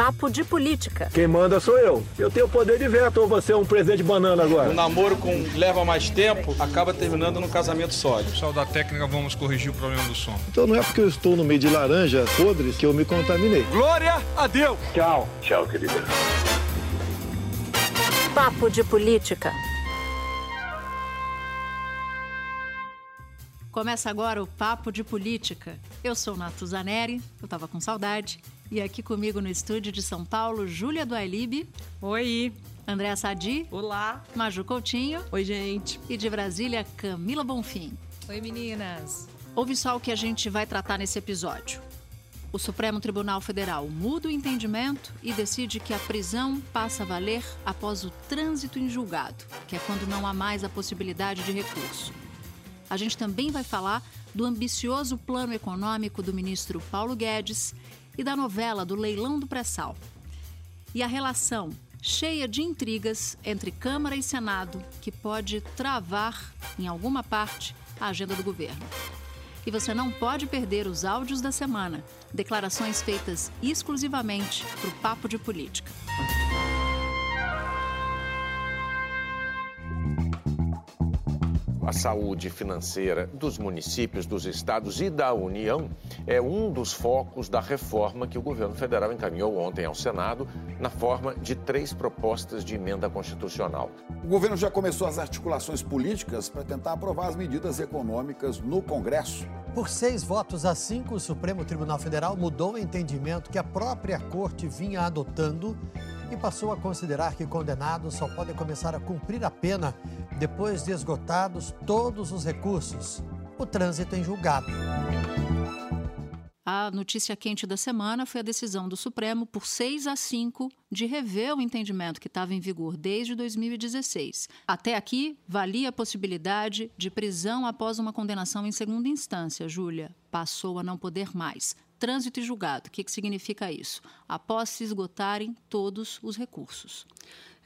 Papo de Política. Quem manda sou eu. Eu tenho poder de veto ou você é um presidente banana agora? O namoro com leva mais tempo acaba terminando num casamento sólido. Pessoal da técnica, vamos corrigir o problema do som. Então não é porque eu estou no meio de laranja podres que eu me contaminei. Glória a Deus! Tchau. Tchau, querida. Papo de Política. Começa agora o Papo de Política. Eu sou Nato Zaneri, eu tava com saudade. E aqui comigo no estúdio de São Paulo, Júlia Duailib. Oi. Andréa Sadi. Olá. Maju Coutinho. Oi, gente. E de Brasília, Camila Bonfim. Oi, meninas. Ouve só o que a gente vai tratar nesse episódio. O Supremo Tribunal Federal muda o entendimento e decide que a prisão passa a valer após o trânsito em julgado, que é quando não há mais a possibilidade de recurso. A gente também vai falar do ambicioso plano econômico do ministro Paulo Guedes e da novela do leilão do pré-sal. E a relação cheia de intrigas entre Câmara e Senado que pode travar, em alguma parte, a agenda do governo. E você não pode perder os áudios da semana, declarações feitas exclusivamente para o Papo de Política. A saúde financeira dos municípios, dos estados e da União é um dos focos da reforma que o governo federal encaminhou ontem ao Senado, na forma de três propostas de emenda constitucional. O governo já começou as articulações políticas para tentar aprovar as medidas econômicas no Congresso. Por seis votos a cinco, o Supremo Tribunal Federal mudou o entendimento que a própria corte vinha adotando e passou a considerar que condenados só podem começar a cumprir a pena depois de esgotados todos os recursos. O trânsito em julgado. A notícia quente da semana foi a decisão do Supremo, por 6 a 5, de rever o entendimento que estava em vigor desde 2016. Até aqui, valia a possibilidade de prisão após uma condenação em segunda instância, Júlia. Passou a não poder mais. Trânsito e julgado, o que, que significa isso? Após se esgotarem todos os recursos.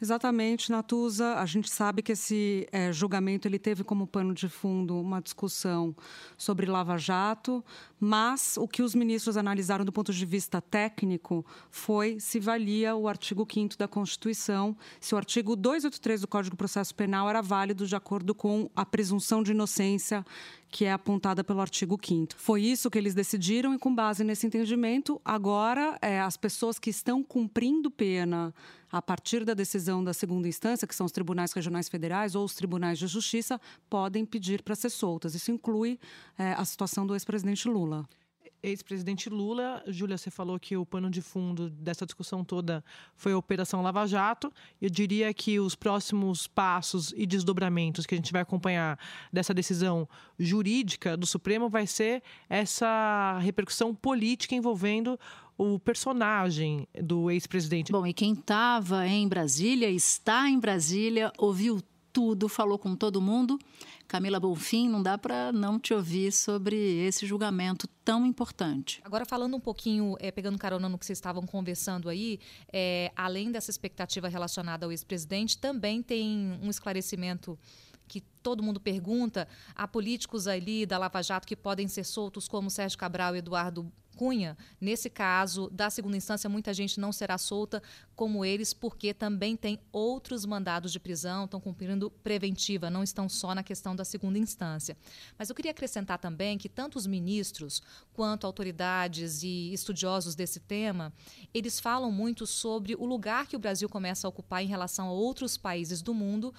Exatamente, Natuza. A gente sabe que esse é, julgamento ele teve como pano de fundo uma discussão sobre Lava Jato, mas o que os ministros analisaram do ponto de vista técnico foi se valia o artigo 5 da Constituição, se o artigo 283 do Código de Processo Penal era válido de acordo com a presunção de inocência que é apontada pelo artigo 5 Foi isso que eles decidiram e, com base nesse entendimento, agora é, as pessoas que estão cumprindo pena a partir da decisão da segunda instância, que são os tribunais regionais federais ou os tribunais de justiça, podem pedir para ser soltas. Isso inclui é, a situação do ex-presidente Lula ex-presidente Lula. Júlia, você falou que o pano de fundo dessa discussão toda foi a Operação Lava Jato. Eu diria que os próximos passos e desdobramentos que a gente vai acompanhar dessa decisão jurídica do Supremo vai ser essa repercussão política envolvendo o personagem do ex-presidente. Bom, e quem estava em Brasília, está em Brasília, ouviu tudo, falou com todo mundo. Camila Bonfim, não dá para não te ouvir sobre esse julgamento tão importante. Agora, falando um pouquinho, é, pegando carona no que vocês estavam conversando aí, é, além dessa expectativa relacionada ao ex-presidente, também tem um esclarecimento que todo mundo pergunta, há políticos ali da Lava Jato que podem ser soltos, como Sérgio Cabral e Eduardo Cunha. Nesse caso, da segunda instância, muita gente não será solta como eles, porque também tem outros mandados de prisão, estão cumprindo preventiva, não estão só na questão da segunda instância. Mas eu queria acrescentar também que tanto os ministros quanto autoridades e estudiosos desse tema, eles falam muito sobre o lugar que o Brasil começa a ocupar em relação a outros países do mundo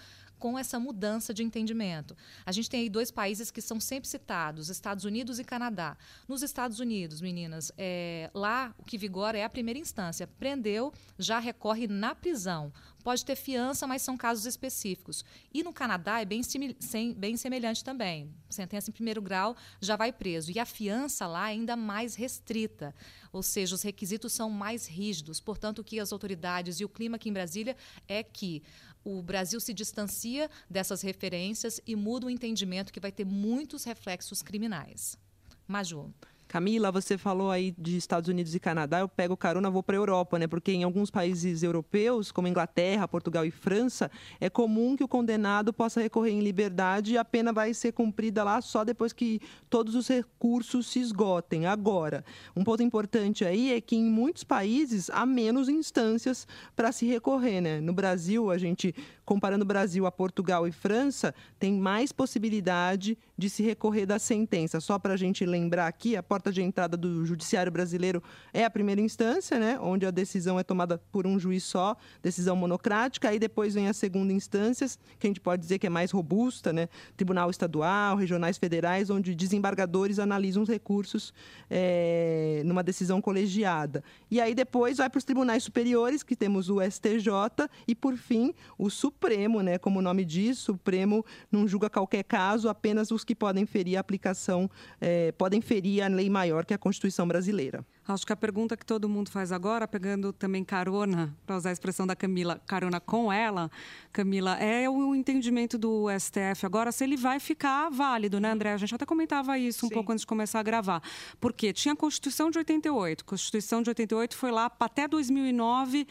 com essa mudança de entendimento. A gente tem aí dois países que são sempre citados, Estados Unidos e Canadá. Nos Estados Unidos, meninas, é, lá o que vigora é a primeira instância. Prendeu, já recorre na prisão. Pode ter fiança, mas são casos específicos. E no Canadá é bem, bem semelhante também. Sentença em primeiro grau já vai preso. E a fiança lá é ainda mais restrita. Ou seja, os requisitos são mais rígidos. Portanto, o que as autoridades e o clima aqui em Brasília é que o Brasil se distancia dessas referências e muda o entendimento que vai ter muitos reflexos criminais. Maju. Camila, você falou aí de Estados Unidos e Canadá, eu pego carona, vou para a Europa, né? Porque em alguns países europeus, como Inglaterra, Portugal e França, é comum que o condenado possa recorrer em liberdade e a pena vai ser cumprida lá só depois que todos os recursos se esgotem. Agora, um ponto importante aí é que em muitos países há menos instâncias para se recorrer, né? No Brasil, a gente comparando Brasil a Portugal e França, tem mais possibilidade de se recorrer da sentença. Só para a gente lembrar aqui, a porta de entrada do judiciário brasileiro é a primeira instância, né, onde a decisão é tomada por um juiz só, decisão monocrática, aí depois vem a segunda instância, que a gente pode dizer que é mais robusta, né, tribunal estadual, regionais federais, onde desembargadores analisam os recursos é, numa decisão colegiada. E aí depois vai para os tribunais superiores, que temos o STJ, e por fim o Supremo, né, como o nome diz, Supremo não julga qualquer caso, apenas os que podem ferir a aplicação, é, podem ferir a lei maior que é a Constituição brasileira. Acho que a pergunta que todo mundo faz agora, pegando também carona, para usar a expressão da Camila, carona com ela, Camila, é o entendimento do STF agora se ele vai ficar válido, né, André? A gente até comentava isso um Sim. pouco antes de começar a gravar. Porque tinha a Constituição de 88. A Constituição de 88 foi lá até 2009,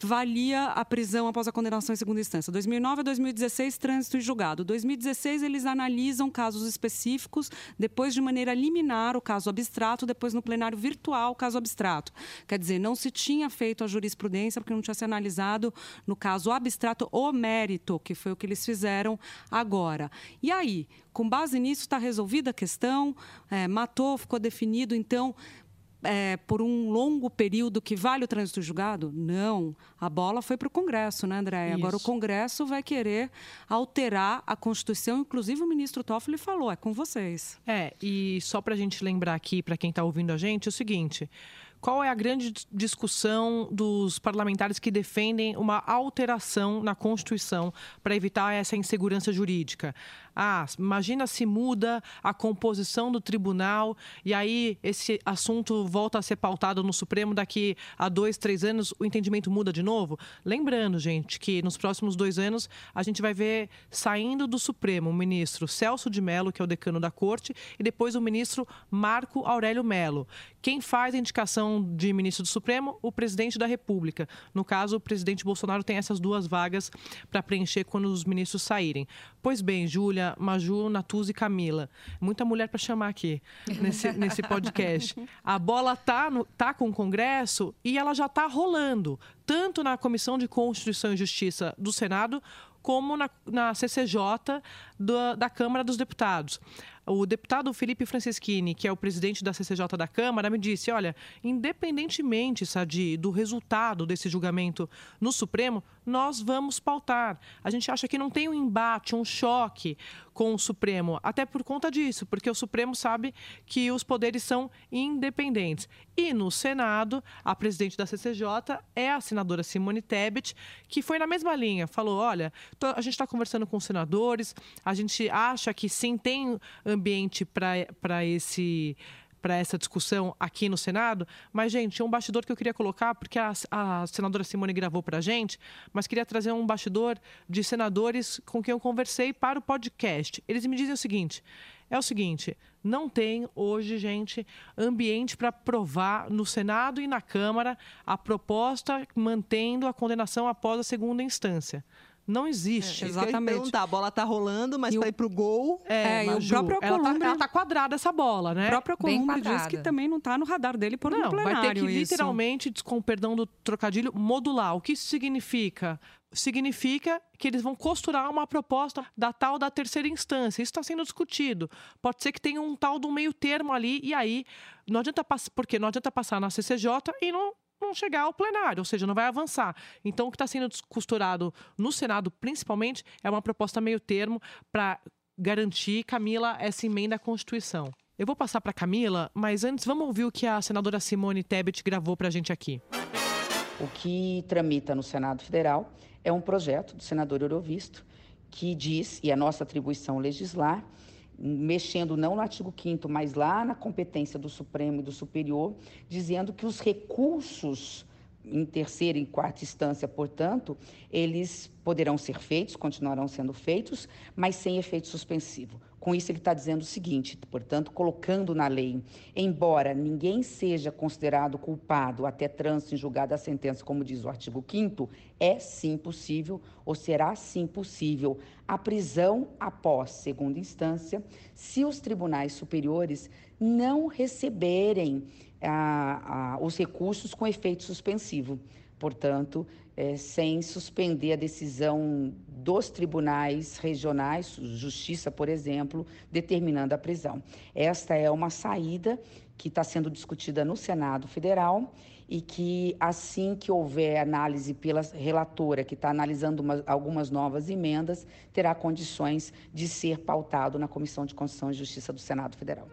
valia a prisão após a condenação em segunda instância. 2009 a 2016, trânsito e julgado. 2016, eles analisam casos específicos, depois de maneira liminar o caso abstrato, depois no plenário virtual caso abstrato. Quer dizer, não se tinha feito a jurisprudência porque não tinha se analisado no caso abstrato o mérito, que foi o que eles fizeram agora. E aí, com base nisso, está resolvida a questão, é, matou, ficou definido, então é, por um longo período que vale o trânsito julgado? Não. A bola foi para o Congresso, né, André? Agora o Congresso vai querer alterar a Constituição. Inclusive o ministro Toffoli falou, é com vocês. É, e só para a gente lembrar aqui, para quem está ouvindo a gente, é o seguinte qual é a grande discussão dos parlamentares que defendem uma alteração na Constituição para evitar essa insegurança jurídica? Ah, imagina se muda a composição do tribunal e aí esse assunto volta a ser pautado no Supremo daqui a dois, três anos, o entendimento muda de novo? Lembrando, gente, que nos próximos dois anos a gente vai ver saindo do Supremo o ministro Celso de Mello, que é o decano da Corte, e depois o ministro Marco Aurélio Mello. Quem faz a indicação de ministro do Supremo? O presidente da República. No caso, o presidente Bolsonaro tem essas duas vagas para preencher quando os ministros saírem. Pois bem, Júlia, Maju, Natuz e Camila. Muita mulher para chamar aqui nesse, nesse podcast. A bola tá, no, tá com o Congresso e ela já está rolando, tanto na Comissão de Constituição e Justiça do Senado, como na, na CCJ da Câmara dos Deputados. O deputado Felipe Franceschini, que é o presidente da CCJ da Câmara, me disse: olha, independentemente, Sadi, do resultado desse julgamento no Supremo, nós vamos pautar. A gente acha que não tem um embate, um choque com o Supremo, até por conta disso, porque o Supremo sabe que os poderes são independentes. E no Senado, a presidente da CCJ é a senadora Simone Tebet, que foi na mesma linha, falou: olha, a gente está conversando com os senadores, a gente acha que sim tem ambiente para esse para essa discussão aqui no Senado. Mas, gente, um bastidor que eu queria colocar, porque a, a senadora Simone gravou para a gente, mas queria trazer um bastidor de senadores com quem eu conversei para o podcast. Eles me dizem o seguinte: é o seguinte, não tem hoje, gente, ambiente para provar no Senado e na Câmara a proposta mantendo a condenação após a segunda instância. Não existe. É, exatamente. a bola tá rolando, mas para ir pro gol. É, é e o próprio ela tá, ela tá, quadrada essa bola, né? O próprio Columbre diz que também não tá no radar dele por não, um plenário. Vai ter que isso. literalmente, com perdão do trocadilho, modular. O que isso significa? significa que eles vão costurar uma proposta da tal da terceira instância. Isso está sendo discutido. Pode ser que tenha um tal do meio termo ali, e aí não adianta passar, porque não adianta passar na CCJ e não não chegar ao plenário, ou seja, não vai avançar. Então, o que está sendo costurado no Senado, principalmente, é uma proposta meio termo para garantir, Camila, essa emenda à Constituição. Eu vou passar para Camila, mas antes vamos ouvir o que a senadora Simone Tebet gravou para a gente aqui. O que tramita no Senado Federal é um projeto do senador Eurovisto que diz, e é nossa atribuição legislar, mexendo não no artigo 5 mas lá na competência do Supremo e do Superior, dizendo que os recursos em terceira e quarta instância, portanto, eles poderão ser feitos, continuarão sendo feitos, mas sem efeito suspensivo Com isso, ele está dizendo o seguinte, portanto, colocando na lei, embora ninguém seja considerado culpado até trânsito em julgado a sentença, como diz o artigo 5 é sim possível, ou será sim possível, a prisão após segunda instância, se os tribunais superiores não receberem ah, ah, os recursos com efeito suspensivo. Portanto, é, sem suspender a decisão dos tribunais regionais, justiça, por exemplo, determinando a prisão. Esta é uma saída que está sendo discutida no Senado Federal e que, assim que houver análise pela relatora, que está analisando uma, algumas novas emendas, terá condições de ser pautado na Comissão de Constituição e Justiça do Senado Federal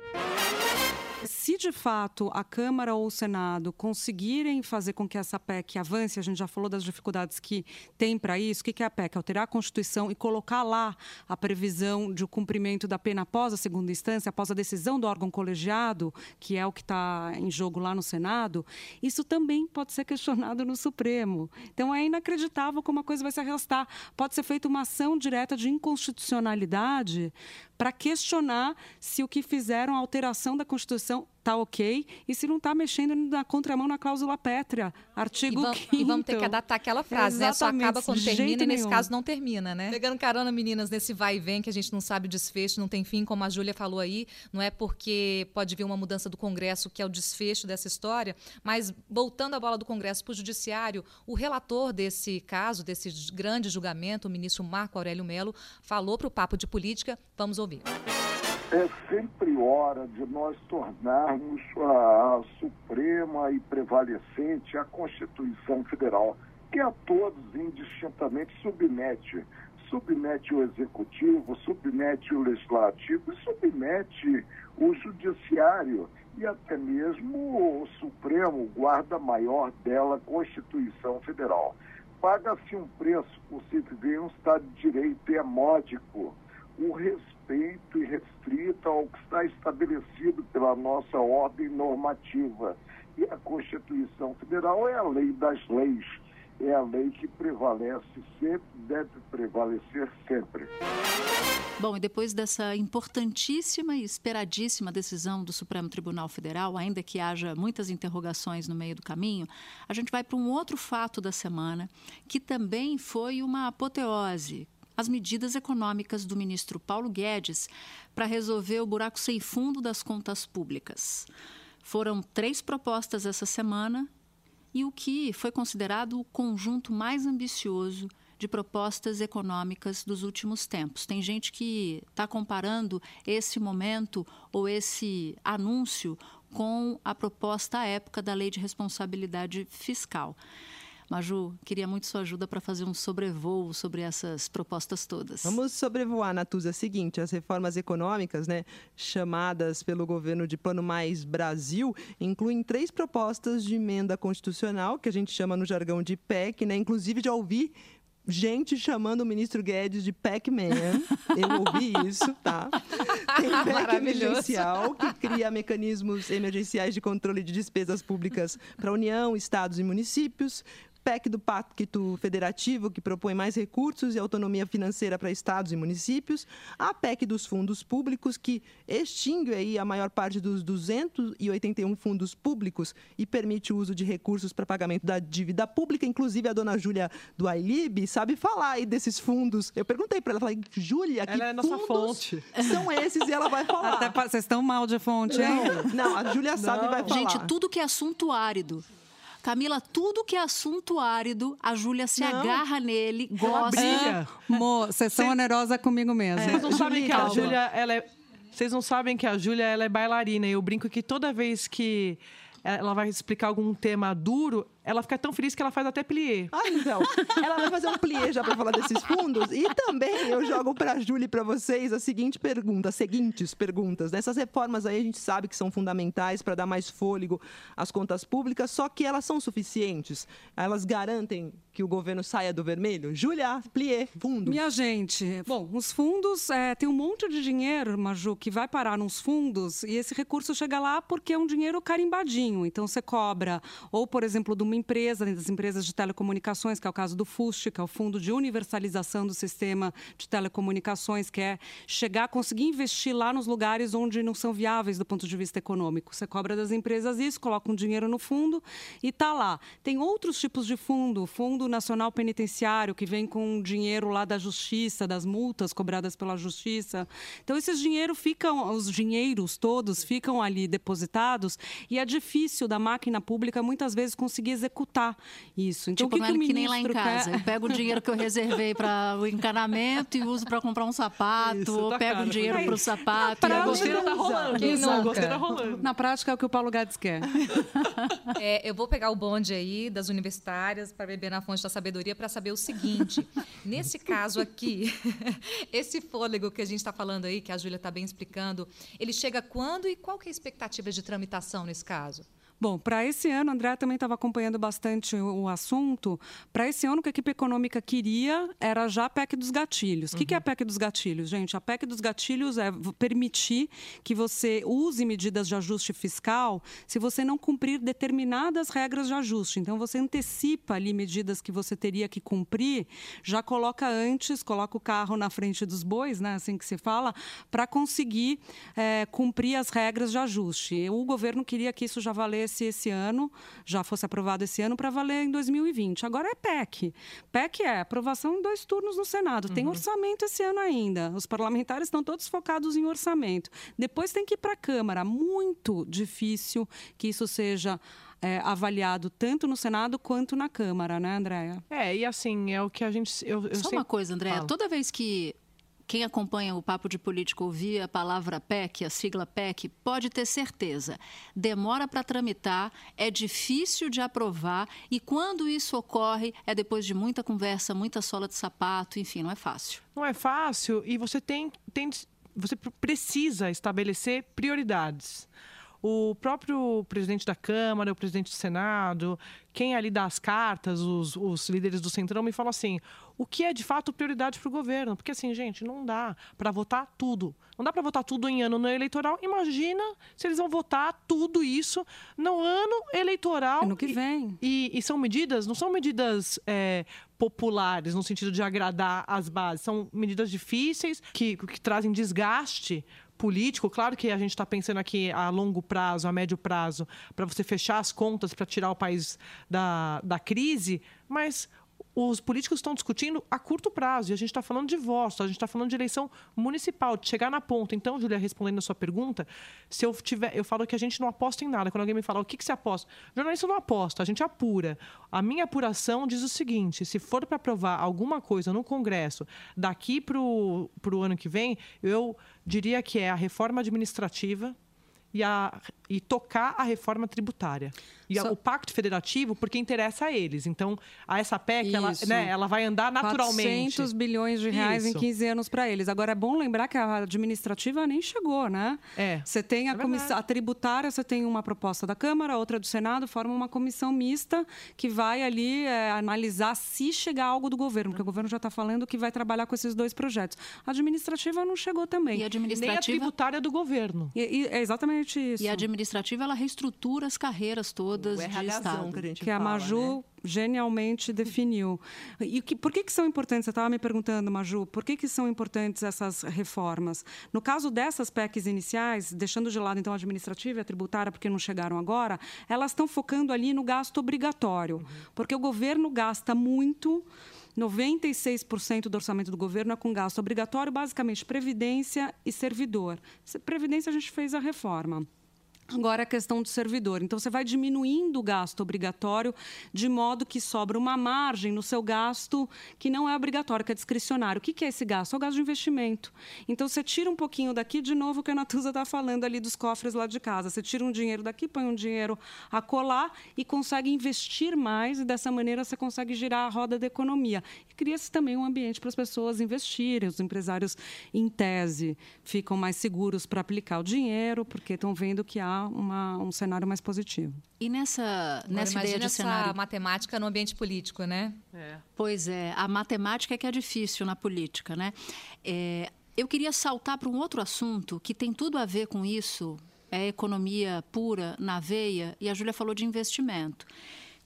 de fato a Câmara ou o Senado conseguirem fazer com que essa PEC avance, a gente já falou das dificuldades que tem para isso, o que é a PEC? Alterar a Constituição e colocar lá a previsão de cumprimento da pena após a segunda instância, após a decisão do órgão colegiado, que é o que está em jogo lá no Senado, isso também pode ser questionado no Supremo. Então é inacreditável como a coisa vai se arrastar. Pode ser feita uma ação direta de inconstitucionalidade para questionar se o que fizeram a alteração da Constituição está ok. E se não está mexendo na contramão na cláusula pétrea, artigo e, vamos, e vamos ter que adaptar aquela frase, né? Só acaba quando termina e nesse caso não termina, né? Pegando carona, meninas, nesse vai e vem que a gente não sabe o desfecho, não tem fim, como a Júlia falou aí, não é porque pode vir uma mudança do Congresso que é o desfecho dessa história, mas voltando a bola do Congresso para o Judiciário, o relator desse caso, desse grande julgamento, o ministro Marco Aurélio Melo, falou para o Papo de Política, vamos ouvir é sempre hora de nós tornarmos a, suprema e prevalecente a Constituição Federal, que a todos indistintamente submete. Submete o executivo, submete o legislativo submete o judiciário e até mesmo o Supremo, guarda maior dela, Constituição Federal. Paga-se um preço por se viver um Estado de Direito e é módico o respeito irrestrito ao que está estabelecido pela nossa ordem normativa. E a Constituição Federal é a lei das leis, é a lei que prevalece sempre, deve prevalecer sempre. Bom, e depois dessa importantíssima e esperadíssima decisão do Supremo Tribunal Federal, ainda que haja muitas interrogações no meio do caminho, a gente vai para um outro fato da semana, que também foi uma apoteose, as medidas econômicas do ministro Paulo Guedes para resolver o buraco sem fundo das contas públicas. Foram três propostas essa semana e o que foi considerado o conjunto mais ambicioso de propostas econômicas dos últimos tempos. Tem gente que está comparando esse momento ou esse anúncio com a proposta à época da Lei de Responsabilidade Fiscal. Maju, queria muito sua ajuda para fazer um sobrevoo sobre essas propostas todas. Vamos sobrevoar, Natuza. É o seguinte, as reformas econômicas, né, chamadas pelo governo de Plano Mais Brasil, incluem três propostas de emenda constitucional, que a gente chama no jargão de PEC, né? Inclusive, já ouvi gente chamando o ministro Guedes de Pac-Man. Eu ouvi isso, tá? Tem PEC emergencial, que cria mecanismos emergenciais de controle de despesas públicas para a União, estados e municípios. PEC do Pacto Federativo, que propõe mais recursos e autonomia financeira para estados e municípios, a PEC dos fundos públicos, que extingue aí a maior parte dos 281 fundos públicos e permite o uso de recursos para pagamento da dívida pública. Inclusive, a dona Júlia do AILIB sabe falar aí desses fundos. Eu perguntei para ela, falei, Júlia, que ela é nossa fonte. são esses? E ela vai falar. Até vocês estão mal de fonte, hein? Não, não a Júlia sabe e vai falar. Gente, tudo que é assunto árido Camila, tudo que é assunto árido, a Júlia se não. agarra nele, gosta. Ela Mo, vocês são onerosa comigo mesmo. Vocês não sabem que a Júlia, ela é... Vocês não sabem que a Júlia ela é bailarina. E eu brinco que toda vez que ela vai explicar algum tema duro, ela fica tão feliz que ela faz até plié. Ah, então. Ela vai fazer um plié já para falar desses fundos. E também eu jogo para a Júlia e para vocês a seguinte pergunta, as seguintes perguntas. Nessas reformas aí a gente sabe que são fundamentais para dar mais fôlego às contas públicas, só que elas são suficientes? Elas garantem que o governo saia do vermelho? Júlia, plié, fundos. Minha gente, bom, os fundos, é, tem um monte de dinheiro, Maju, que vai parar nos fundos e esse recurso chega lá porque é um dinheiro carimbadinho. Então, você cobra, ou, por exemplo, de uma empresa, das empresas de telecomunicações, que é o caso do FUST, que é o Fundo de Universalização do Sistema de Telecomunicações, que é chegar, conseguir investir lá nos lugares onde não são viáveis do ponto de vista econômico. Você cobra das empresas isso, coloca um dinheiro no fundo e está lá. Tem outros tipos de fundo, Fundo Nacional Penitenciário, que vem com dinheiro lá da Justiça, das multas cobradas pela Justiça. Então, esses dinheiro ficam, os dinheiros todos ficam ali depositados e é difícil da máquina pública muitas vezes conseguir executar isso. Então, tipo, o que, não que é o que nem lá em casa. quer? Eu pego o dinheiro que eu reservei para o encanamento e uso para comprar um sapato. Isso, ou tá pego o dinheiro para o sapato. na e a prática- goteira tá rolando. Quem Isso, nunca? a goteira rolando. Na prática é o que o Paulo Guedes quer. É, eu vou pegar o bonde aí das universitárias para beber na fonte da sabedoria para saber o seguinte. nesse caso aqui, esse fôlego que a gente está falando aí, que a Júlia está bem explicando, ele chega quando e qual que é a expectativa de tramitação nesse caso? Bom, para esse ano, André também estava acompanhando bastante o, o assunto. Para esse ano, o que a equipe econômica queria era já a PEC dos gatilhos. O que, que é a PEC dos gatilhos, gente? A PEC dos gatilhos é permitir que você use medidas de ajuste fiscal se você não cumprir determinadas regras de ajuste. Então, você antecipa ali medidas que você teria que cumprir, já coloca antes, coloca o carro na frente dos bois, né? assim que se fala, para conseguir eh, cumprir as regras de ajuste. O governo queria que isso já valesse esse ano, já fosse aprovado esse ano, para valer em 2020. Agora é PEC. PEC é aprovação em dois turnos no Senado. Tem orçamento esse ano ainda. Os parlamentares estão todos focados em orçamento. Depois tem que ir para a Câmara. Muito difícil que isso seja eh, avaliado tanto no Senado quanto na Câmara, né, Andréia? É, e assim, é o que a gente. Eu, eu Só sempre uma coisa, André. falo. Toda vez que quem acompanha o Papo de Político ouvir a palavra PEC, a sigla PEC, pode ter certeza. Demora para tramitar, é difícil de aprovar e quando isso ocorre é depois de muita conversa, muita sola de sapato, enfim, não é fácil. Não é fácil e você tem, tem você pr- precisa estabelecer prioridades. O próprio presidente da Câmara, o presidente do Senado, quem ali dá as cartas, os, os líderes do Centrão, me falam assim: o que é de fato prioridade para o governo? Porque, assim, gente, não dá para votar tudo. Não dá para votar tudo em ano no eleitoral. Imagina se eles vão votar tudo isso no ano eleitoral. Ano que vem. E, e são medidas, não são medidas é, populares, no sentido de agradar as bases. São medidas difíceis, que, que trazem desgaste político. Claro que a gente está pensando aqui a longo prazo, a médio prazo, para você fechar as contas, para tirar o país da, da crise, mas os políticos estão discutindo a curto prazo. E a gente está falando de voto, a gente está falando de eleição municipal, de chegar na ponta. Então, Julia, respondendo a sua pergunta, se eu tiver, eu falo que a gente não aposta em nada. Quando alguém me fala o que, que você aposta, jornalista não aposta, a gente apura. A minha apuração diz o seguinte: se for para aprovar alguma coisa no Congresso daqui para o ano que vem, eu diria que é a reforma administrativa e, a, e tocar a reforma tributária. E a- Só- o pacto federativo, porque interessa a eles. Então, a essa PEC, ela, né, ela vai andar naturalmente. 400 bilhões de reais em Isso. 15 anos para eles. Agora, é bom lembrar que a administrativa nem chegou, né? É. Você tem a, É comissão, verdade. a tributária, você tem uma proposta da Câmara, outra do Senado, forma uma comissão mista que vai ali é, analisar se chegar algo do governo, porque o governo já está falando que vai trabalhar com esses dois projetos. A administrativa não chegou também. E a Nem a administrativa tributária do governo. E- e é exatamente isso. E a administrativa ela reestrutura as carreiras todas O de Estado. que a gente que a fala, Maju né? genialmente definiu. E que, por que, que são importantes? Você estava me perguntando, Maju, por que, que são importantes essas reformas? No caso dessas PECs iniciais, deixando de lado então a administrativa e a tributária, porque não chegaram agora, elas estão focando ali no gasto obrigatório, porque o governo gasta muito. 96% do orçamento do governo é com gasto obrigatório, basicamente previdência e servidor. Se- Previdência a gente fez a reforma. Agora a questão do servidor. Então, você vai diminuindo o gasto obrigatório de modo que sobra uma margem no seu gasto que não é obrigatório, que é discricionário. O que que é esse gasto? É o gasto de investimento. Então, você tira um pouquinho daqui, de novo, o que a Natuza está falando ali dos cofres lá de casa. Você tira um dinheiro daqui, põe um dinheiro a colar e consegue investir mais e, dessa maneira, você consegue girar a roda da economia. Cria-se também um ambiente para as pessoas investirem. Os empresários, em tese, ficam mais seguros para aplicar o dinheiro, porque estão vendo que há uma, um cenário mais positivo. E nessa, Agora, nessa ideia de essa cenário. matemática no ambiente político, né? Pois é, a matemática é que é difícil na política, né? É, eu queria saltar para um outro assunto que tem tudo a ver com isso, é economia pura na veia, e a Júlia falou de investimento,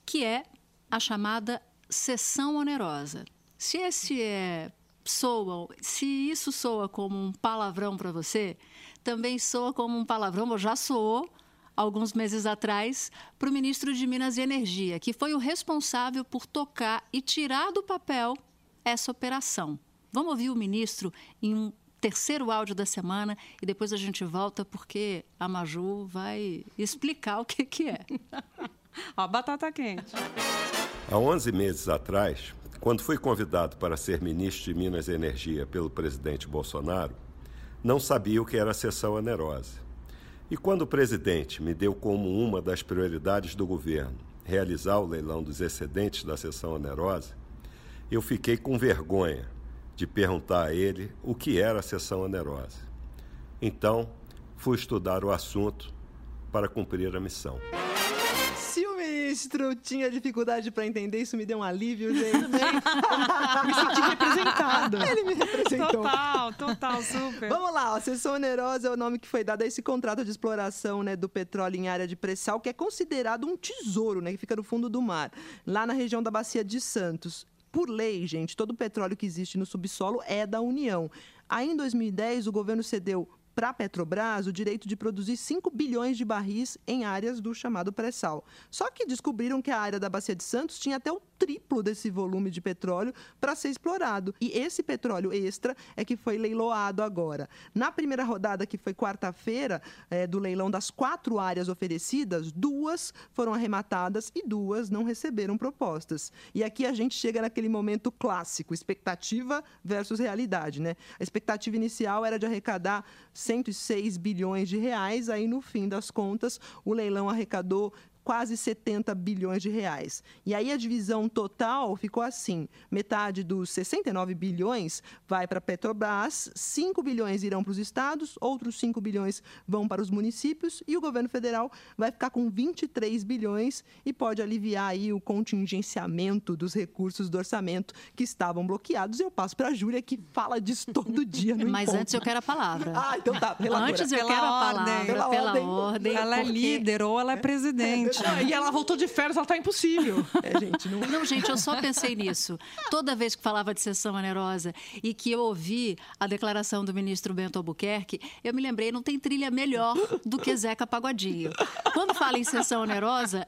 que é a chamada cessão onerosa. Se esse é soa, se isso soa como um palavrão para você, também soa como um palavrão, ou já soou alguns meses atrás, para o ministro de Minas e Energia, que foi o responsável por tocar e tirar do papel essa operação. Vamos ouvir o ministro em um terceiro áudio da semana e depois a gente volta porque a Maju vai explicar o que, que é. a batata quente. Há 11 meses atrás, quando fui convidado para ser ministro de Minas e Energia pelo presidente Bolsonaro, não sabia o que era a sessão onerosa. E quando o presidente me deu como uma das prioridades do governo realizar o leilão dos excedentes da sessão onerosa, eu fiquei com vergonha de perguntar a ele o que era a sessão onerosa. Então, fui estudar o assunto para cumprir a missão. Ministro tinha dificuldade para entender, isso me deu um alívio, gente. me senti representado. Ele me representou. Total, total, super. Vamos lá, a sessão onerosa é o nome que foi dado a esse contrato de exploração né, do petróleo em área de pré-sal, que é considerado um tesouro, né, que fica no fundo do mar, lá na região da Bacia de Santos por lei, gente, todo o petróleo que existe no subsolo é da União. Aí, em 2010, o governo cedeu para a Petrobras o direito de produzir 5 bilhões de barris em áreas do chamado pré-sal. Só que descobriram que a área da Bacia de Santos tinha até o triplo desse volume de petróleo para ser explorado. E esse petróleo extra é que foi leiloado agora. Na primeira rodada, que foi quarta-feira, é, do leilão das quatro áreas oferecidas, duas foram arrematadas e duas não receberam propostas. E aqui a gente chega naquele momento clássico, expectativa versus realidade, né? A expectativa inicial era de arrecadar 106 bilhões de reais, aí no fim das contas, o leilão arrecadou quase 70 bilhões de reais. E aí a divisão total ficou assim: metade dos 69 bilhões vai para a Petrobras, 5 bilhões irão para os estados, outros 5 bilhões vão para os municípios e o governo federal vai ficar com 23 bilhões e pode aliviar aí o contingenciamento dos recursos do orçamento que estavam bloqueados. Eu passo para a Júlia que fala disso todo dia no Mas encontro. antes eu quero a palavra. Ah, então tá. Antes eu pela quero a ordem, palavra, pela, pela ordem. ordem. Ela é líder ou ela é presidente. E ela voltou de férias, ela tá impossível. É, gente, não... Não, gente, eu só pensei nisso. Toda vez que falava de sessão onerosa e que eu ouvi a declaração do ministro Bento Albuquerque, eu me lembrei, não tem trilha melhor do que Zeca Pagodinho. Quando fala em sessão onerosa,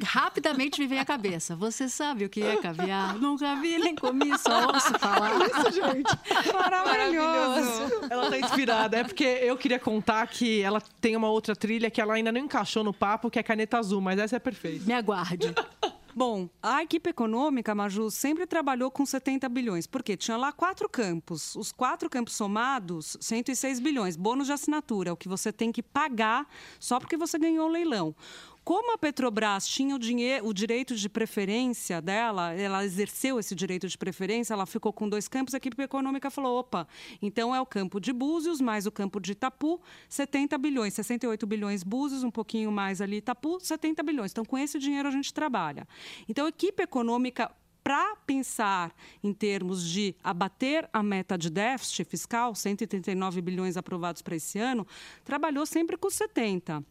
rapidamente me vem à cabeça. Você sabe o que é caviar? Nunca vi nem comi, só ouço falar. Isso, gente. Maravilhoso. Ela tá inspirada. É porque eu queria contar que ela tem uma outra trilha que ela ainda não encaixou no papo, que é caneta azul, mas essa é perfeita. Me aguarde. Bom, a equipe econômica, Maju, sempre trabalhou com 70 bilhões, porque tinha lá quatro campos. Os quatro campos somados, 106 bilhões. Bônus de assinatura, o que você tem que pagar só porque você ganhou o leilão. Como a Petrobras tinha o, dinheiro, o direito de preferência dela, ela exerceu esse direito de preferência, ela ficou com dois campos, a equipe econômica falou: opa, então é o campo de Búzios mais o campo de Itapu, 70 bilhões, 68 bilhões Búzios, um pouquinho mais ali Itapu, 70 bilhões. Então, com esse dinheiro a gente trabalha. Então, a equipe econômica para pensar em termos de abater a meta de déficit fiscal, 139 bilhões aprovados para esse ano, trabalhou sempre com 70.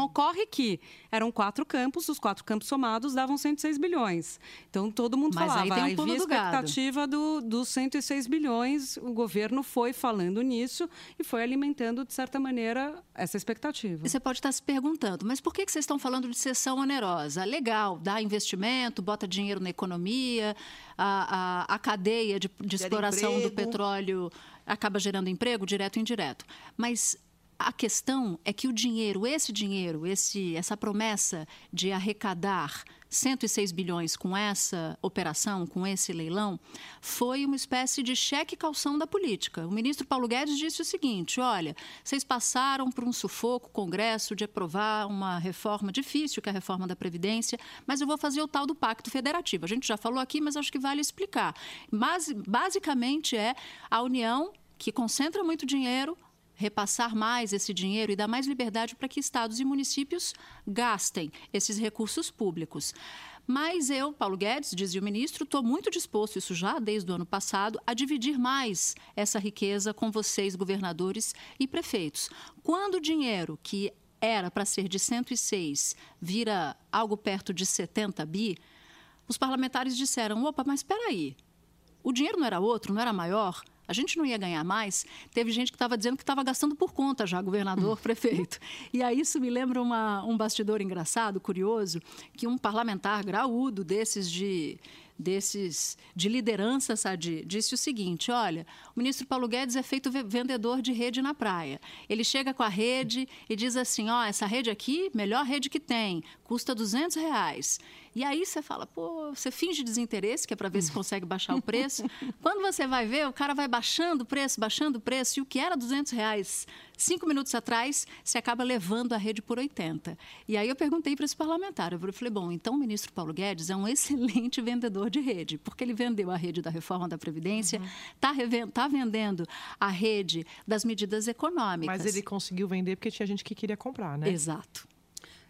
Ocorre que eram quatro campos, os quatro campos somados davam 106 bilhões. Então todo mundo Mas aí falava, tem um pulo havia do gado." expectativa do, dos 106 bilhões, o governo foi falando nisso e foi alimentando, de certa maneira, essa expectativa. Você pode estar se perguntando, mas por que que vocês estão falando de sessão onerosa? Legal, dá investimento, bota dinheiro na economia, a, a, a cadeia de, de exploração do emprego. petróleo acaba gerando emprego, direto e indireto. Mas a questão é que o dinheiro, esse dinheiro, esse, essa promessa de arrecadar 106 bilhões com essa operação, com esse leilão, foi uma espécie de cheque calção da política. O ministro Paulo Guedes disse o seguinte: olha, vocês passaram por um sufoco o Congresso de aprovar uma reforma difícil, que é a reforma da Previdência, mas eu vou fazer o tal do Pacto Federativo. A gente já falou aqui, mas acho que vale explicar. Mas, basicamente é a União que concentra muito dinheiro repassar mais esse dinheiro e dar mais liberdade para que estados e municípios gastem esses recursos públicos. Mas eu, Paulo Guedes, dizia o ministro, estou muito disposto, isso já desde o ano passado, a dividir mais essa riqueza com vocês, governadores e prefeitos. Quando o dinheiro que era para ser de 106, vira algo perto de 70 bi, os parlamentares disseram: opa, mas espera aí, o dinheiro não era outro, não era maior? A gente não ia ganhar mais. Teve gente que estava dizendo que estava gastando por conta já, governador, prefeito. E aí isso me lembra uma, um bastidor engraçado, curioso, que um parlamentar graúdo desses de desses de liderança, Sadi, disse o seguinte: olha, o ministro Paulo Guedes é feito vendedor de rede na praia. Ele chega com a rede e diz assim: ó, essa rede aqui, melhor rede que tem, custa 200 reais. E aí você fala, pô, você finge desinteresse, que é para ver se consegue baixar o preço. Quando você vai ver, o cara vai baixando o preço, baixando o preço, e o que era 200 reais cinco minutos atrás, você acaba levando a rede por 80. E aí eu perguntei para esse parlamentar, eu falei, bom, então o ministro Paulo Guedes é um excelente vendedor de rede, porque ele vendeu a rede da reforma da Previdência, está uhum. tá vendendo a rede das medidas econômicas. Mas ele conseguiu vender porque tinha gente que queria comprar, né? Exato.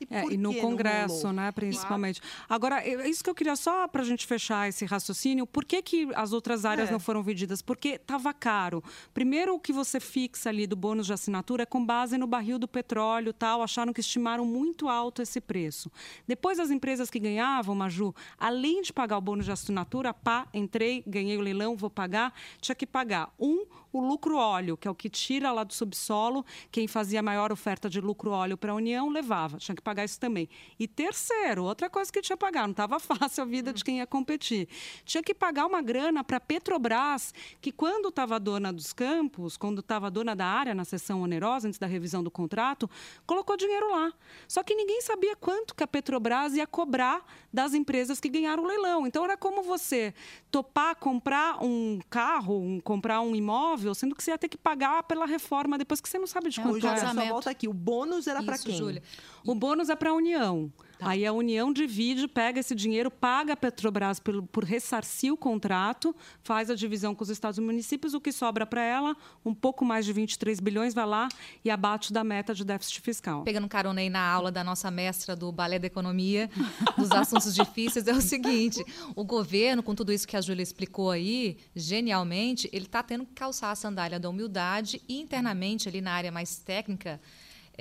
E, é, e no Congresso, né, principalmente. Claro. Agora, é isso que eu queria só para a gente fechar esse raciocínio. Por que, que as outras áreas é. não foram vendidas? Porque estava caro. Primeiro, o que você fixa ali do bônus de assinatura é com base no barril do petróleo tal. Acharam que estimaram muito alto esse preço. Depois, as empresas que ganhavam, Maju, além de pagar o bônus de assinatura, pá, entrei, ganhei o leilão, vou pagar, tinha que pagar um o lucro óleo, que é o que tira lá do subsolo. Quem fazia maior oferta de lucro óleo para a União levava, tinha que pagar isso também. E terceiro, outra coisa que tinha que pagar, não estava fácil a vida de quem ia competir. Tinha que pagar uma grana para a Petrobras, que quando estava dona dos campos, quando estava dona da área na sessão onerosa, antes da revisão do contrato, colocou dinheiro lá. Só que ninguém sabia quanto que a Petrobras ia cobrar das empresas que ganharam o leilão. Então era como você topar comprar um carro, um, comprar um imóvel sendo que você ia ter que pagar pela reforma depois que você não sabe de é, quanto é. Só volta aqui, o bônus era para quem? Júlia. O bônus é para a União. Tá. Aí a União divide, pega esse dinheiro, paga a Petrobras por, por ressarcir o contrato, faz a divisão com os estados e municípios, o que sobra para ela, um pouco mais de 23 bilhões, vai lá e abate da meta de déficit fiscal. Pegando carona aí na aula da nossa mestra do Balé da Economia, dos assuntos difíceis, é o seguinte: o governo, com tudo isso que a Júlia explicou aí, genialmente, ele está tendo que calçar a sandália da humildade e internamente ali na área mais técnica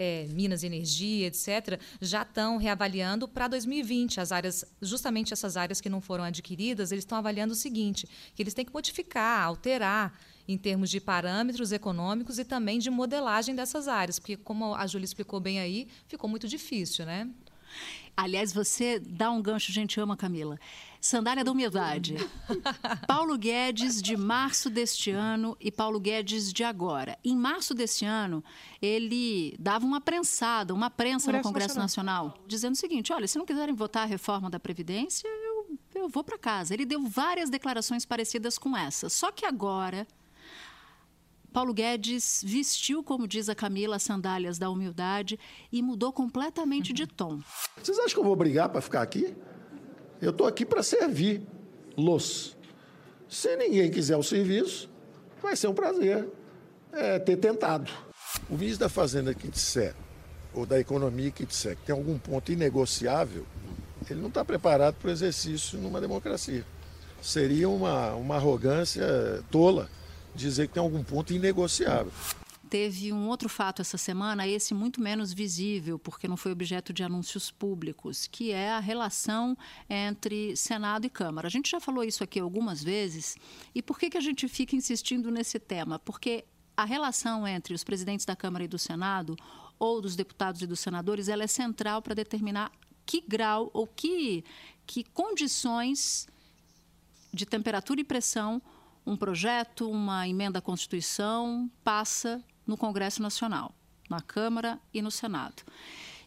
é, Minas Energia, etc., já estão reavaliando para 2020 as áreas, justamente essas áreas que não foram adquiridas, eles estão avaliando o seguinte, que eles têm que modificar, alterar em termos de parâmetros econômicos e também de modelagem dessas áreas, porque como a Júlia explicou bem aí, ficou muito difícil, né? Aliás, você dá um gancho, gente ama, Camila. Sandália da Humildade. Paulo Guedes de março deste ano e Paulo Guedes de agora. Em março deste ano, ele dava uma prensada, uma prensa Congresso no Congresso Nacional. Nacional, dizendo o seguinte: olha, se não quiserem votar a reforma da Previdência, eu, eu vou para casa. Ele deu várias declarações parecidas com essa. Só que agora. Paulo Guedes vestiu, como diz a Camila, as sandálias da humildade e mudou completamente de tom. Vocês acham que eu vou brigar para ficar aqui? Eu estou aqui para servir-los. Se ninguém quiser o serviço, vai ser um prazer é, ter tentado. O ministro da Fazenda que disser, ou da Economia que disser que tem algum ponto inegociável, ele não está preparado para o exercício numa democracia. Seria uma, uma arrogância tola dizer que tem algum ponto inegociável. Teve um outro fato essa semana, esse muito menos visível, porque não foi objeto de anúncios públicos, que é a relação entre Senado e Câmara. A gente já falou isso aqui algumas vezes. E por que, que a gente fica insistindo nesse tema? Porque a relação entre os presidentes da Câmara e do Senado, ou dos deputados e dos senadores, ela é central para determinar que grau ou que, que condições de temperatura e pressão um projeto, uma emenda à Constituição passa no Congresso Nacional, na Câmara e no Senado.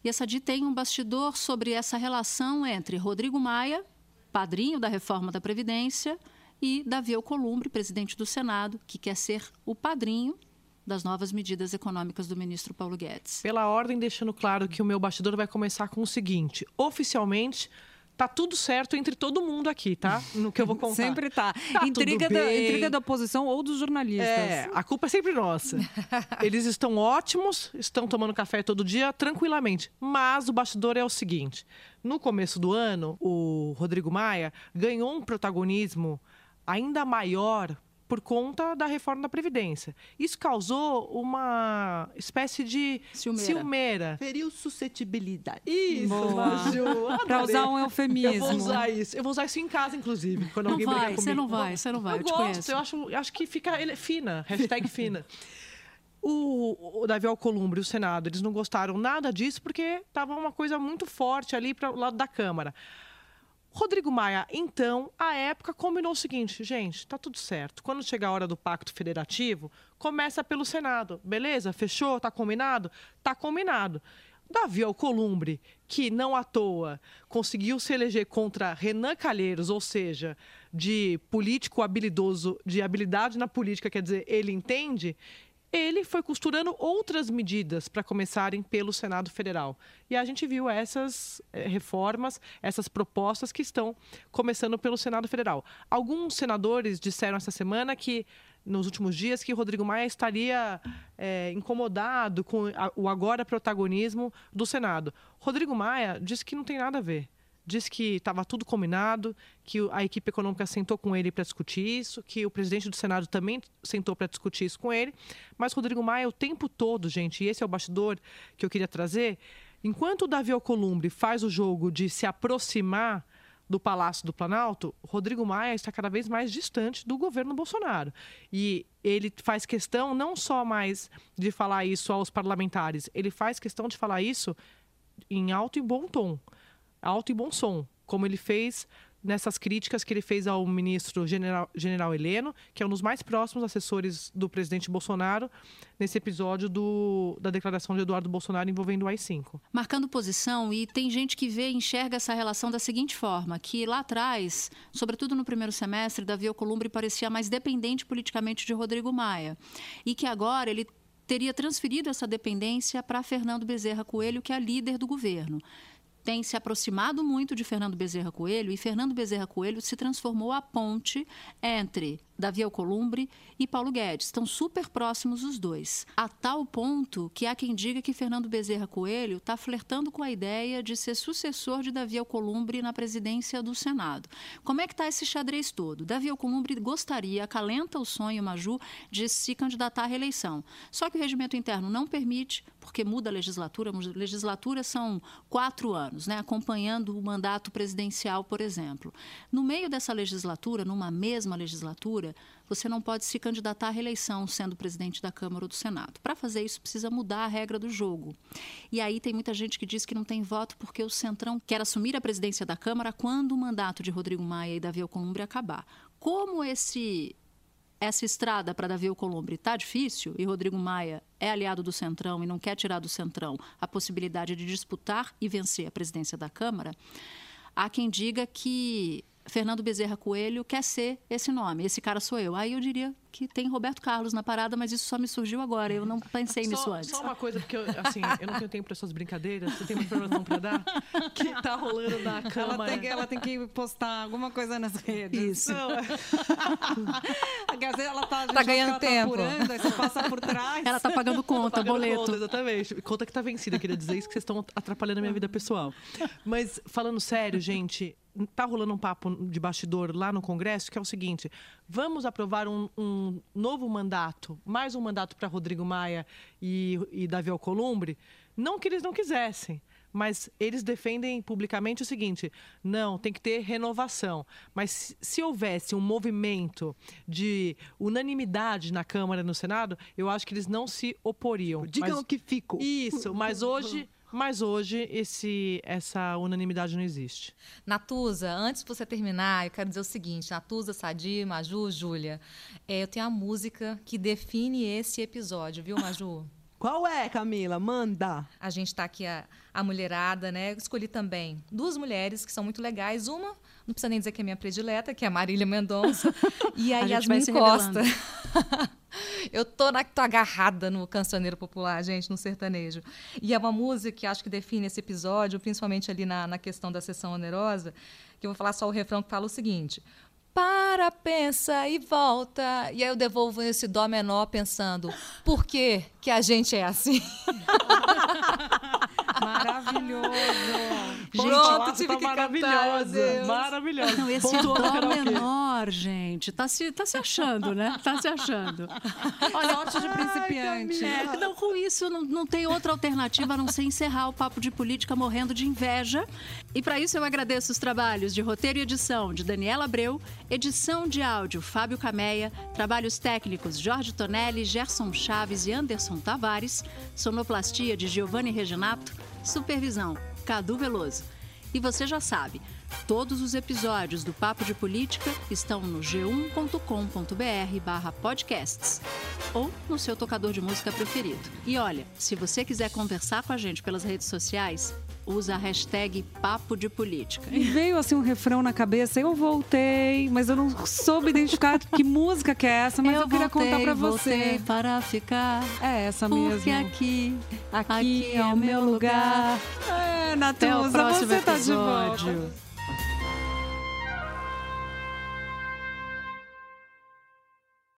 E a SADI tem um bastidor sobre essa relação entre Rodrigo Maia, padrinho da reforma da Previdência, e Davi Alcolumbre, presidente do Senado, que quer ser o padrinho das novas medidas econômicas do ministro Paulo Guedes. Pela ordem, deixando claro que o meu bastidor vai começar com o seguinte: oficialmente tá tudo certo entre todo mundo aqui, tá? No que eu vou contar. sempre tá. tá intriga, da, intriga da oposição ou dos jornalistas. É, a culpa é sempre nossa. Eles estão ótimos, estão tomando café todo dia tranquilamente. Mas o bastidor é o seguinte: no começo do ano, o Rodrigo Maia ganhou um protagonismo ainda maior por conta da reforma da Previdência. Isso causou uma espécie de Ciumeira. ciumeira. Feriu suscetibilidade. Isso. Pra usar um Eu eufemismo. vou usar isso. Eu vou usar isso em casa, inclusive. Quando Não alguém vai, brigar você não vai, você não vai, Eu, eu gosto, conheço. eu acho, eu acho que fica ele, fina. Hashtag fina. O, o Davi Alcolumbre e o Senado, eles não gostaram nada disso porque estava uma coisa muito forte ali para o lado da Câmara. Rodrigo Maia, então, à época, combinou o seguinte: gente, tá tudo certo. Quando chegar a hora do pacto federativo, começa pelo Senado. Beleza? Fechou? Tá combinado? Tá combinado. Davi Alcolumbre, que não à toa conseguiu se eleger contra Renan Calheiros, ou seja, de político habilidoso, de habilidade na política, quer dizer, ele entende, ele foi costurando outras medidas para começarem pelo Senado Federal. E a gente viu essas eh, reformas, essas propostas que estão começando pelo Senado Federal. Alguns senadores disseram essa semana que, nos últimos dias, que Rodrigo Maia estaria eh, incomodado com o agora protagonismo do Senado. Rodrigo Maia disse que não tem nada a ver disse que estava tudo combinado, que a equipe econômica sentou com ele para discutir isso, que o presidente do Senado também sentou para discutir isso com ele. Mas Rodrigo Maia, o tempo todo, gente, e esse é o bastidor que eu queria trazer, enquanto o Davi Alcolumbre faz o jogo de se aproximar do Palácio do Planalto, Rodrigo Maia está cada vez mais distante do governo Bolsonaro. E ele faz questão não só mais de falar isso aos parlamentares, ele faz questão de falar isso em alto e bom tom alto e bom som, como ele fez nessas críticas que ele fez ao ministro general, general Heleno, que é um dos mais próximos assessores do presidente Bolsonaro, nesse episódio do, da declaração de Eduardo Bolsonaro envolvendo o AI-5. marcando posição e tem gente que vê e enxerga essa relação da seguinte forma, que lá atrás, sobretudo no primeiro semestre, Davi Alcolumbre parecia mais dependente politicamente de Rodrigo Maia e que agora ele teria transferido essa dependência para Fernando Bezerra Coelho, que é líder do governo. Tem se aproximado muito de Fernando Bezerra Coelho e Fernando Bezerra Coelho se transformou a ponte entre Davi Alcolumbre e Paulo Guedes. Estão super próximos os dois. A tal ponto que há quem diga que Fernando Bezerra Coelho está flertando com a ideia de ser sucessor de Davi Alcolumbre na presidência do Senado. Como é que está esse xadrez todo? Davi Alcolumbre gostaria, acalenta o sonho, Maju, de se candidatar à reeleição. Só que o regimento interno não permite, porque muda a legislatura. Legislatura são quatro anos, né? acompanhando o mandato presidencial, por exemplo. No meio dessa legislatura, numa mesma legislatura, você não pode se candidatar à reeleição sendo presidente da Câmara ou do Senado. Para fazer isso, precisa mudar a regra do jogo. E aí tem muita gente que diz que não tem voto porque o Centrão quer assumir a presidência da Câmara quando o mandato de Rodrigo Maia e Davi Alcolumbre acabar. Como esse essa estrada para Davi Alcolumbre está difícil e Rodrigo Maia é aliado do Centrão e não quer tirar do Centrão a possibilidade de disputar e vencer a presidência da Câmara, há quem diga que Fernando Bezerra Coelho quer ser esse nome. Esse cara sou eu. Aí eu diria que tem Roberto Carlos na parada, mas isso só me surgiu agora. Eu não pensei nisso Só, antes. só uma coisa, porque eu, assim, eu não tenho tempo para essas brincadeiras, você tem uma informação para dar? Que tá rolando na Ela Câmara. tem, que, ela tem que postar alguma coisa nas redes. Isso. Não, é- Quer dizer, ela tá, a gente Tá ganhando ela tempo. Tá apurando, aí você passa por trás. Ela tá pagando conta, Pagando boleto. conta, exatamente. Conta que tá vencida, queria dizer isso, que vocês estão atrapalhando a minha vida pessoal. Mas, falando sério, gente, tá rolando um papo de bastidor lá no Congresso, que é o seguinte: vamos aprovar um, um novo mandato, mais um mandato para Rodrigo Maia e, e Davi Alcolumbre? Não que eles não quisessem. Mas eles defendem publicamente o seguinte: não, tem que ter renovação. Mas se, se houvesse um movimento de unanimidade na Câmara e no Senado, eu acho que eles não se oporiam. Digam Mas- o que fico. Isso, mas hoje, mas hoje esse, essa unanimidade não existe. Natuza, antes de você terminar, eu quero dizer o seguinte: Natuza, Sadi, Maju, Júlia, é, eu tenho a música que define esse episódio, viu, Maju? Qual é, Camila? Manda. A gente está aqui, a, a mulherada, né? Escolhi também duas mulheres que são muito legais. Uma, não precisa nem dizer que é minha predileta, que é a Marília Mendonça. e a, A Yasmin Costa. Eu tô, na, tô agarrada no cancioneiro popular, gente, no sertanejo. E é uma música que acho que define esse episódio, principalmente ali na, na questão da sessão onerosa, que eu vou falar só o refrão que fala o seguinte. Para, pensa e volta. E aí eu devolvo esse dó menor pensando, por que que a gente é assim? Maravilhoso. Gente, Pronto, tive tive tá que maravilhosa. Maravilhosa. Não, esse Pontuou no dó menor, gente, tá se, tá se achando, né? Tá se achando. Olha, sorte de principiante. Não, com isso, não, não tem outra alternativa a não ser encerrar o papo de política morrendo de inveja. E para isso eu agradeço os trabalhos de roteiro e edição de Daniela Abreu, edição de áudio Fábio Cameia, trabalhos técnicos Jorge Tonelli, Gerson Chaves e Anderson Tavares, sonoplastia de Giovanni Reginato, supervisão Cadu Veloso. E você já sabe, todos os episódios do Papo de Política estão no g1.com.br barra podcasts ou no seu tocador de música preferido. E olha, se você quiser conversar com a gente pelas redes sociais, usa a hashtag Papo de Política. E veio assim um refrão na cabeça, eu voltei, mas eu não soube identificar que música que é essa, mas eu, queria voltei, contar pra voltei você. para ficar. É essa Porque mesmo. aqui, Aqui aqui é o meu lugar. É, Até o Natuza, você tá de episódio. volta.